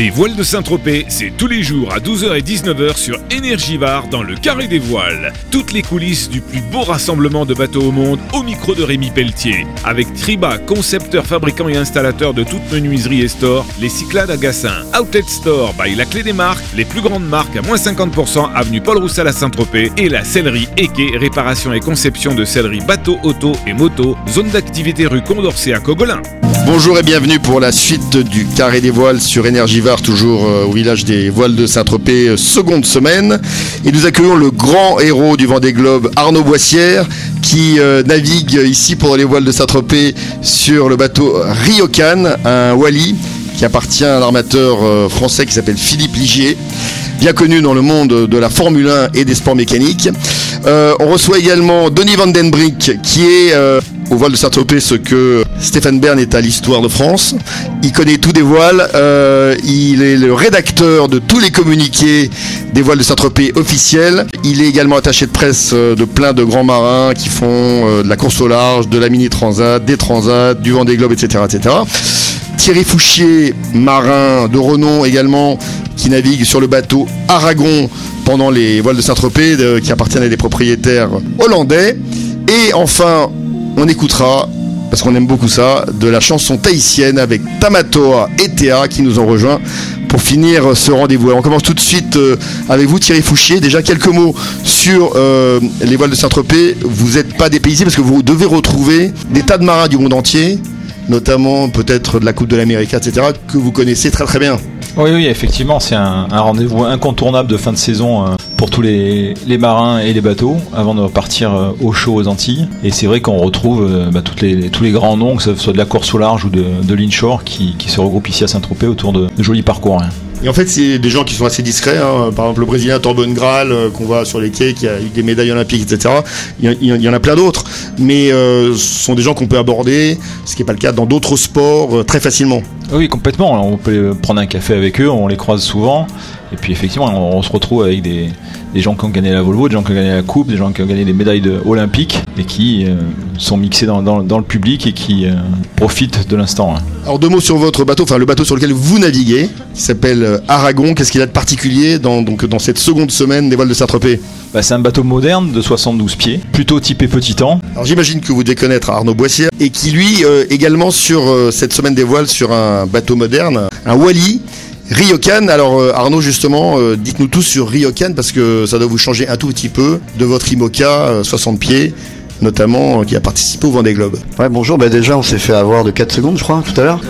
Les voiles de Saint-Tropez, c'est tous les jours à 12h et 19h sur Énergivare dans le Carré des Voiles. Toutes les coulisses du plus beau rassemblement de bateaux au monde au micro de Rémi Pelletier. Avec Triba, concepteur, fabricant et installateur de toutes menuiseries et stores, les Cyclades à Gassin, Outlet Store by La Clé des Marques, les plus grandes marques à moins 50% avenue Paul Roussel à Saint-Tropez et la sellerie Eke, réparation et conception de sellerie bateau, auto et moto, zone d'activité rue Condorcet à Cogolin. Bonjour et bienvenue pour la suite du Carré des Voiles sur Énergivare, toujours euh, au village des Voiles de Saint-Tropez, euh, seconde semaine. Et nous accueillons le grand héros du Vendée Globe, Arnaud Boissière, qui euh, navigue ici pour les Voiles de Saint-Tropez sur le bateau Ryokan, un Wally qui appartient à un armateur français qui s'appelle Philippe Ligier, bien connu dans le monde de la Formule 1 et des sports mécaniques. on reçoit également Denis Van Den Brink, qui est au voile de Saint-Tropez ce que Stéphane Bern est à l'histoire de France. Il connaît tous des voiles. Euh, il est le rédacteur de tous les communiqués des voiles de Saint-Tropez officiels. Il est également attaché de presse euh, de plein de grands marins qui font euh, de la course au large, de la mini-transat, des transats, du Vendée Globe, etc., etc. Thierry Fouchier, marin de renom également, qui navigue sur le bateau Aragon pendant les voiles de Saint-Tropez, qui appartiennent à des propriétaires hollandais. Et enfin, on écoutera, parce qu'on aime beaucoup ça, de la chanson tahitienne avec Tamatoa et Théa qui nous ont rejoints pour finir ce rendez-vous. on commence tout de suite euh, avec vous Thierry Fouchier. Déjà quelques mots sur euh, les voiles de Saint-Tropez. Vous n'êtes pas dépaysé parce que vous devez retrouver des tas de marins du monde entier, notamment peut-être de la Coupe de l'Amérique, etc., que vous connaissez très très bien. Oui, oui, effectivement, c'est un, rendez-vous incontournable de fin de saison euh, pour tous les, marins et les bateaux avant de repartir euh, au chaud aux Antilles. Et c'est vrai qu'on retrouve euh, bah, toutes les, tous les grands noms, que ce soit de la course au large ou de, de l'inshore, qui, se regroupent ici à Saint-Tropez autour de, jolis parcours. Hein. Et en fait, c'est des gens qui sont assez discrets. Hein. Par exemple, le Brésilien Torben Graal, qu'on voit sur les quais, qui a eu des médailles olympiques, etc. Il y, en a plein d'autres. Mais ce sont des gens qu'on peut aborder, ce qui n'est pas le cas dans d'autres sports, très facilement. Oui, complètement. On peut prendre un café avec eux, on les croise souvent. Et puis effectivement, on, se retrouve avec des, gens qui ont gagné la Volvo, des gens qui ont gagné la Coupe, des gens qui ont gagné des médailles olympiques et qui euh, sont mixés dans, le public et qui euh, profitent de l'instant. Hein. Alors deux mots sur votre bateau, enfin le bateau sur lequel vous naviguez, qui s'appelle euh, Aragon. Qu'est-ce qu'il a de particulier dans, donc, dans cette seconde semaine des voiles de Saint-Tropez? Bah, C'est un bateau moderne de 72 pieds, plutôt typé petit temps. Alors j'imagine que vous devez connaître Arnaud Boissier et qui lui également sur cette semaine des voiles sur un bateau moderne, un Wally Ryokan, alors euh, Arnaud justement, euh, dites-nous tous sur Ryokan parce que ça doit vous changer un tout petit peu de votre IMOCA 60 euh, pieds notamment qui a participé au Vendée Globe. Ouais, bonjour, bah déjà on s'est fait avoir de 4 secondes je crois tout à l'heure.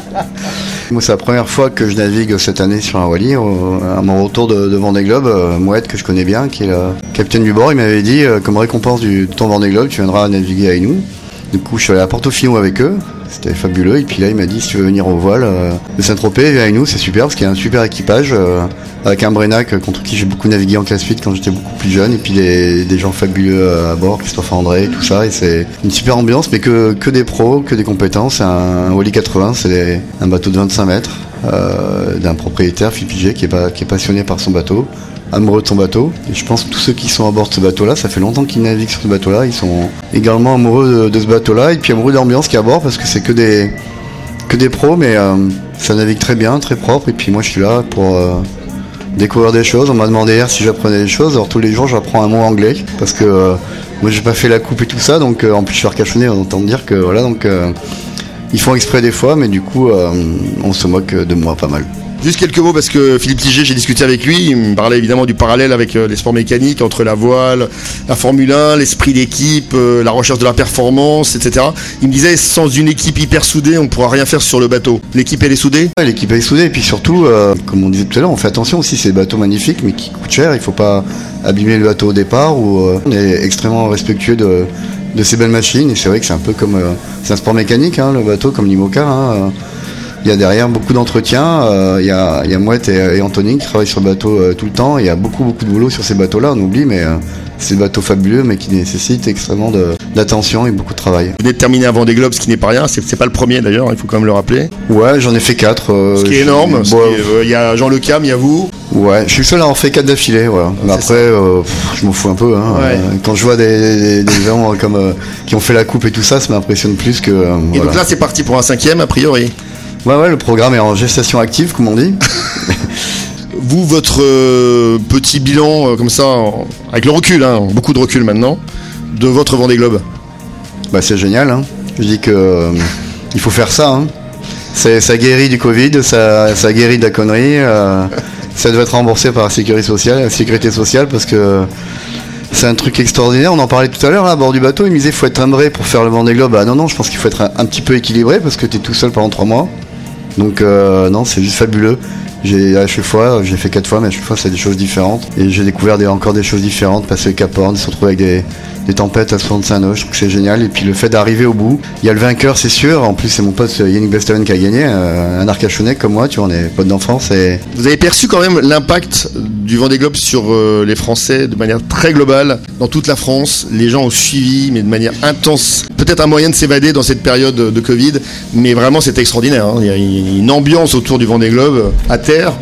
Moi c'est la première fois que je navigue cette année sur un Wally, à mon retour de, Vendée Globe, Mouette que je connais bien, qui est le capitaine du bord, il m'avait dit comme récompense du ton Vendée Globe, tu viendras naviguer avec nous. Du coup je suis allé à Portofino avec eux, c'était fabuleux. Et puis là, il m'a dit si tu veux venir au voile euh, de Saint-Tropez, viens avec nous, c'est super parce qu'il y a un super équipage euh, avec un Brenac contre qui j'ai beaucoup navigué en classe 8 quand j'étais beaucoup plus jeune. Et puis des, gens fabuleux euh, à bord, Christophe André, tout ça. Et c'est une super ambiance, mais que, que des pros, que des compétences. Un, Wally 80, c'est un bateau de 25 mètres d'un propriétaire, Philippe est, qui est passionné par son bateau amoureux de son bateau. Et je pense que tous ceux qui sont à bord de ce bateau-là, ça fait longtemps qu'ils naviguent sur ce bateau-là, ils sont également amoureux de, ce bateau-là et puis amoureux de l'ambiance qui est à bord parce que c'est que des, que des pros, mais euh, ça navigue très bien, très propre. Et puis moi, je suis là pour euh, découvrir des choses. On m'a demandé hier si j'apprenais des choses. Alors tous les jours, j'apprends un mot anglais parce que euh, moi, j'ai pas fait la coupe et tout ça, donc en plus, je suis recachonné, on entend dire que voilà, donc ils font exprès des fois, mais du coup, on se moque de moi pas mal. Juste quelques mots parce que Philippe Tiget, j'ai discuté avec lui, il me parlait évidemment du parallèle avec euh, les sports mécaniques, entre la voile, la Formule 1, l'esprit d'équipe, euh, la recherche de la performance, etc. Il me disait, sans une équipe hyper soudée, on ne pourra rien faire sur le bateau. L'équipe, elle est soudée? L'équipe, est soudée, et puis surtout, euh, comme on disait tout à l'heure, on fait attention aussi, c'est des bateaux magnifiques, mais qui coûtent cher, il ne faut pas abîmer le bateau au départ, on est extrêmement respectueux de, ces belles machines, et c'est vrai que c'est un peu comme... c'est un sport mécanique, hein, le bateau, comme l'IMOCA. Hein, il y a derrière beaucoup d'entretiens. Euh, il, y a, il y a Mouette et, Anthony qui travaillent sur le bateau euh, tout le temps. Il y a beaucoup beaucoup de boulot sur ces bateaux-là, on oublie, mais euh, c'est des bateaux fabuleux, mais qui nécessitent extrêmement d'attention et beaucoup de travail. Vous venez de terminer avant des globes, ce qui n'est pas rien. C'est pas le premier d'ailleurs, il faut quand même le rappeler. Ouais, j'en ai fait quatre. ce qui est énorme. Il y a Jean Le Cam, il y a vous. Ouais, je suis seul à en faire quatre d'affilée. Voilà. Mais après, je m'en fous un peu. Hein. quand je vois des, gens comme qui ont fait la coupe et tout ça, ça m'impressionne plus que. et donc là, c'est parti pour un cinquième a priori. Ouais, ouais, le programme est en gestation active, comme on dit. Vous, votre euh, petit bilan, euh, comme ça, en- avec le recul, hein, beaucoup de recul maintenant, de votre Vendée Globe? Bah, c'est génial. Hein. Je dis que euh, il faut faire ça. Hein. C'est- Ça guérit du Covid, ça, ça guérit de la connerie. euh, ça doit être remboursé par la sécurité sociale, la sécurité sociale parce que c'est un truc extraordinaire. On en parlait tout à l'heure là, à bord du bateau. Il me disait faut être timbré pour faire le Vendée Globe. Ah non, non, je pense qu'il faut être un, un petit peu équilibré parce que tu es tout seul pendant trois mois. Donc euh, non, c'est juste fabuleux. J'ai à chaque fois, j'ai fait quatre fois, mais à chaque fois c'est des choses différentes. Et j'ai découvert encore des choses différentes, passer le Cap Horn, se retrouver avec des, des tempêtes à 65 nœuds, je trouve que c'est génial. Et puis le fait d'arriver au bout, il y a le vainqueur, c'est sûr. En plus, c'est mon pote Yannick Bestaven qui a gagné, euh, un Arcachonnais comme moi, tu vois, on est potes d'enfance. Et Vous avez perçu quand même l'impact du Vendée Globe sur euh, les Français de manière très globale dans toute la France. Les gens ont suivi, mais de manière intense. Peut-être un moyen de s'évader dans cette période de de Covid, mais vraiment c'était extraordinaire. hein. Il y a une ambiance autour du Vendée Globe à terre.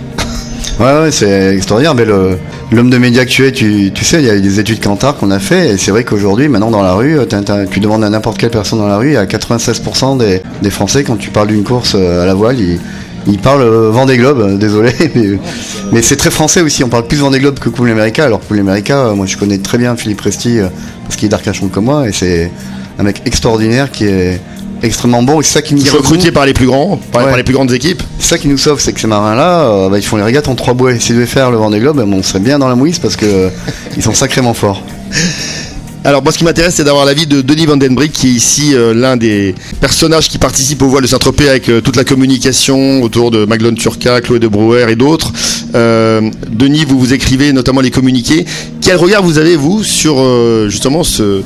Ouais, ouais, c'est extraordinaire. Mais l'homme de médias que tu es, tu, tu sais, il y a eu des études Kantar qu'on a fait. Et c'est vrai qu'aujourd'hui, maintenant dans la rue, t'as- tu demandes à n'importe quelle personne dans la rue, il y a 96% des, Français, quand tu parles d'une course euh, à la voile, ils, parlent euh, Vendée Globe, euh, désolé. Mais, c'est très français aussi. On parle plus Vendée Globe que Coupe l'América. Alors Coupe l'América, euh, moi je connais très bien Philippe Presti, euh, parce qu'il est d'Arcachon comme moi. Et c'est un mec extraordinaire qui est extrêmement bon. Et c'est ça qui nous sauve, par les plus grands, par, Ouais. par les plus grandes équipes. C'est ça qui nous sauve, c'est que ces marins-là, euh, bah, ils font les régates en trois bouées. S'ils devaient faire le Vendée Globe, on serait bien dans la mouise parce que euh, ils sont sacrément forts. Alors moi ce qui m'intéresse c'est d'avoir l'avis de Denis Van Den Brick qui est ici euh, l'un des personnages qui participent au voile de Saint-Tropez avec euh, toute la communication autour de Maglone Turca, Chloé de Brouwer et d'autres. Euh, Denis, vous vous écrivez notamment les communiqués. Quel regard vous avez vous sur euh, justement ce-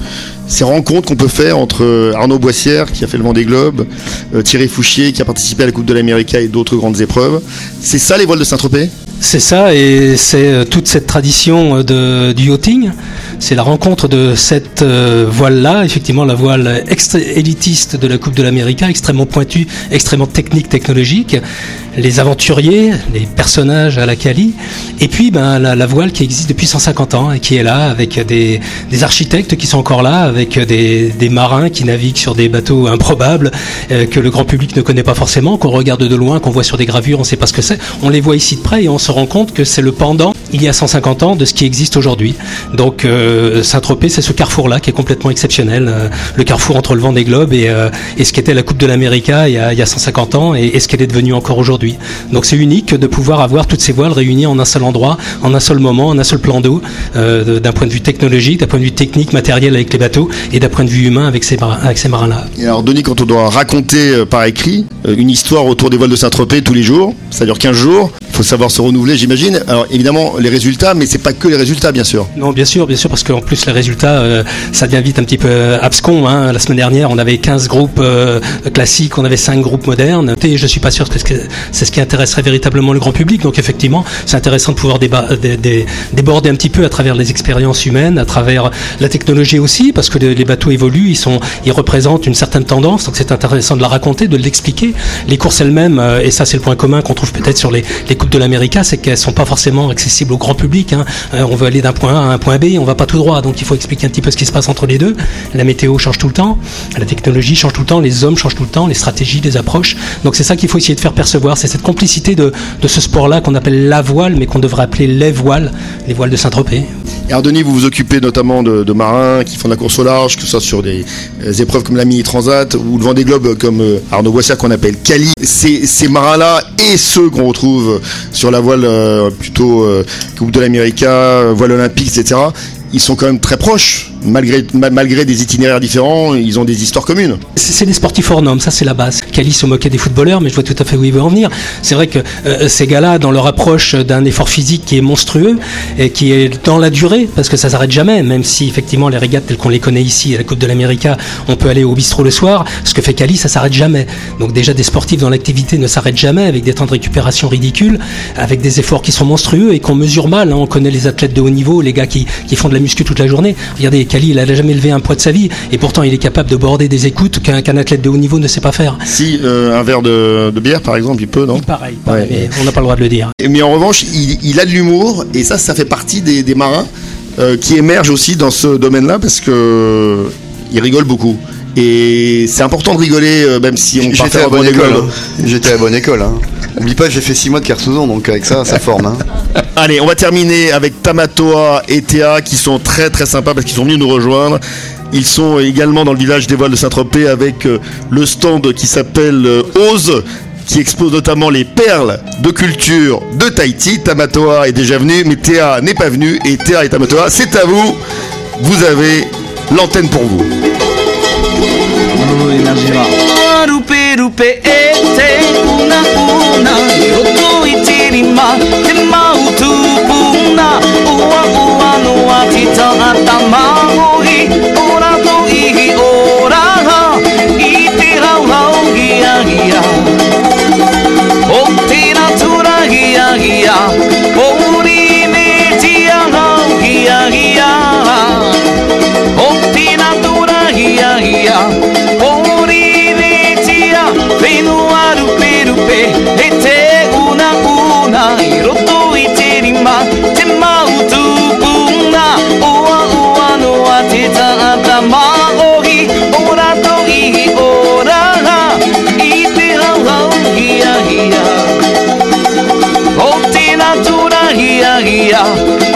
ces rencontres qu'on peut faire entre euh, Arnaud Boissière qui a fait le Vendée Globe, euh, Thierry Fouchier qui a participé à la Coupe de l'Amérique et d'autres grandes épreuves. C'est ça les voiles de Saint-Tropez? C'est ça, et c'est euh, toute cette tradition du yachting. C'est la rencontre de cette voile-là, effectivement la voile élitiste de la Coupe de l'Amérique, extrêmement pointue, extrêmement technique, technologique. Les aventuriers, les personnages à la Cali, et puis ben, la voile qui existe depuis 150 ans qui est là avec des, architectes qui sont encore là, avec des, des marins qui naviguent sur des bateaux improbables euh, que le grand public ne connaît pas forcément, qu'on regarde de loin, qu'on voit sur des gravures, on ne sait pas ce que c'est. On les voit ici de près et on se rend compte que c'est le pendant, il y a 150 ans, de ce qui existe aujourd'hui. Donc euh, Saint-Tropez, c'est ce carrefour-là qui est complètement exceptionnel, euh, le carrefour entre le vent des globes et, euh, et ce qu'était la Coupe de l'América il, y a- il y a 150 ans et, ce qu'elle est devenue encore aujourd'hui. Donc c'est unique de pouvoir avoir toutes ces voiles réunies en un seul endroit, en un seul moment, en un seul plan d'eau, de- d'un point de vue technologique, d'un point de vue technique, matériel avec les bateaux et d'un point de vue humain avec ces, marins-là. Et alors Denis, quand on doit raconter par écrit une histoire autour des voiles de Saint-Tropez tous les jours, ça dure 15 jours, faut savoir se renouveler j'imagine. Alors évidemment les résultats, mais c'est pas que les résultats bien sûr. Non, bien sûr, bien sûr, parce qu'en plus les résultats, euh, ça devient vite un petit peu euh, abscon. Hein. La semaine dernière, on avait 15 groupes euh, classiques, on avait 5 groupes modernes. Et je suis pas sûr que c'est ce qui intéresserait véritablement le grand public. Donc effectivement, c'est intéressant de pouvoir déborder un petit peu à travers les expériences humaines, à travers la technologie aussi, parce que les, bateaux évoluent, ils représentent une certaine tendance. Donc c'est intéressant de la raconter, de l'expliquer. Les courses elles-mêmes, et ça c'est le point commun qu'on trouve peut-être sur les, les de l'América, c'est qu'elles sont pas forcément accessibles au grand public. hein. Euh, on veut aller d'un point A à un point B, on va pas tout droit. Donc il faut expliquer un petit peu ce qui se passe entre les deux. La météo change tout le temps, la technologie change tout le temps, les hommes changent tout le temps, les stratégies, les approches. Donc c'est ça qu'il faut essayer de faire percevoir, c'est cette complicité de, ce sport-là qu'on appelle la voile, mais qu'on devrait appeler les voiles, les voiles de Saint-Tropez. Et alors vous vous occupez notamment de, marins qui font de la course au large, que ce soit sur des euh, épreuves comme la Mini Transat ou le Vendée Globe comme euh, Arnaud Boissière qu'on appelle Cali. Ces marins-là et ceux qu'on retrouve sur la voile euh, plutôt euh, Coupe de l'América, euh, voile olympique, etc. Ils sont quand même très proches, malgré, ma- malgré des itinéraires différents, ils ont des histoires communes. C'est des sportifs hors normes, ça c'est la base. Cali se moquait des footballeurs, mais je vois tout à fait où il veut en venir. C'est vrai que euh, ces gars-là, dans leur approche d'un effort physique qui est monstrueux et qui est dans la durée, parce que ça s'arrête jamais, même si effectivement les régates telles qu'on les connaît ici, à la Coupe de l'América, on peut aller au bistrot le soir, ce que fait Cali, ça s'arrête jamais. Donc déjà des sportifs dans l'activité ne s'arrêtent jamais, avec des temps de récupération ridicules, avec des efforts qui sont monstrueux et qu'on mesure mal. hein. On connaît les athlètes de haut niveau, les gars qui, qui font de la muscu toute la journée. Regardez, Cali, il a jamais levé un poids de sa vie, et pourtant il est capable de border des écoutes qu'un athlète de haut niveau ne sait pas faire. Euh, un verre de, de bière par exemple, il peut, non Pareil, pareil, Ouais. mais on n'a pas le droit de le dire. Mais en revanche, il, il a de l'humour et ça, ça fait partie des, des marins euh, qui émergent aussi dans ce domaine-là parce que il rigole beaucoup. Et c'est important de rigoler, euh, même si on part faire à bonne école. Hein. J'étais à bonne école. Hein. Oublie pas, j'ai fait 6 mois de Kersozon, donc avec ça, ça forme. Hein. Allez, on va terminer avec Tamatoa et Théa qui sont très très sympas parce qu'ils sont venus nous rejoindre. Ils sont également dans le village des voiles de Saint-Tropez avec euh, le stand qui s'appelle euh, Ose qui expose notamment les perles de culture de Tahiti. Tamatoa est déjà venu, mais Théa n'est pas venu. Et Théa et Tamatoa, c'est à vous. Vous avez l'antenne pour vous. yeah.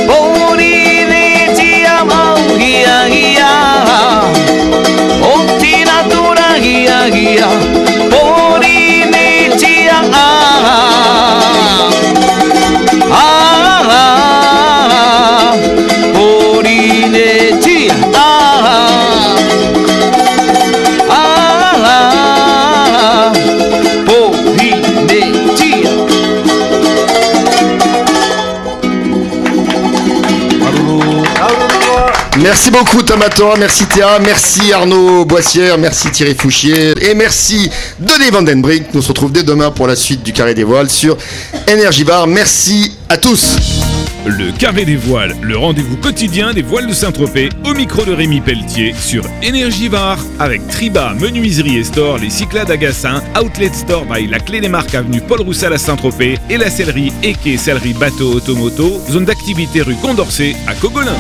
Merci beaucoup Tamatoa, merci Théa, merci Arnaud Boissière, merci Thierry Fouchier et merci Denis Vandenbrink. Nous se retrouvons dès demain pour la suite du Carré des Voiles sur Energy Bar. Merci à tous. Le Carré des Voiles, le rendez-vous quotidien des voiles de Saint-Tropez, au micro de Rémi Pelletier sur Énergivare avec Triba, Menuiserie et Store, les Cyclades à Gassin, Outlet Store by La Clé des Marques avenue Paul Roussel à Saint-Tropez et la sellerie quai sellerie bateau automoto, zone d'activité rue Condorcet à Cogolin.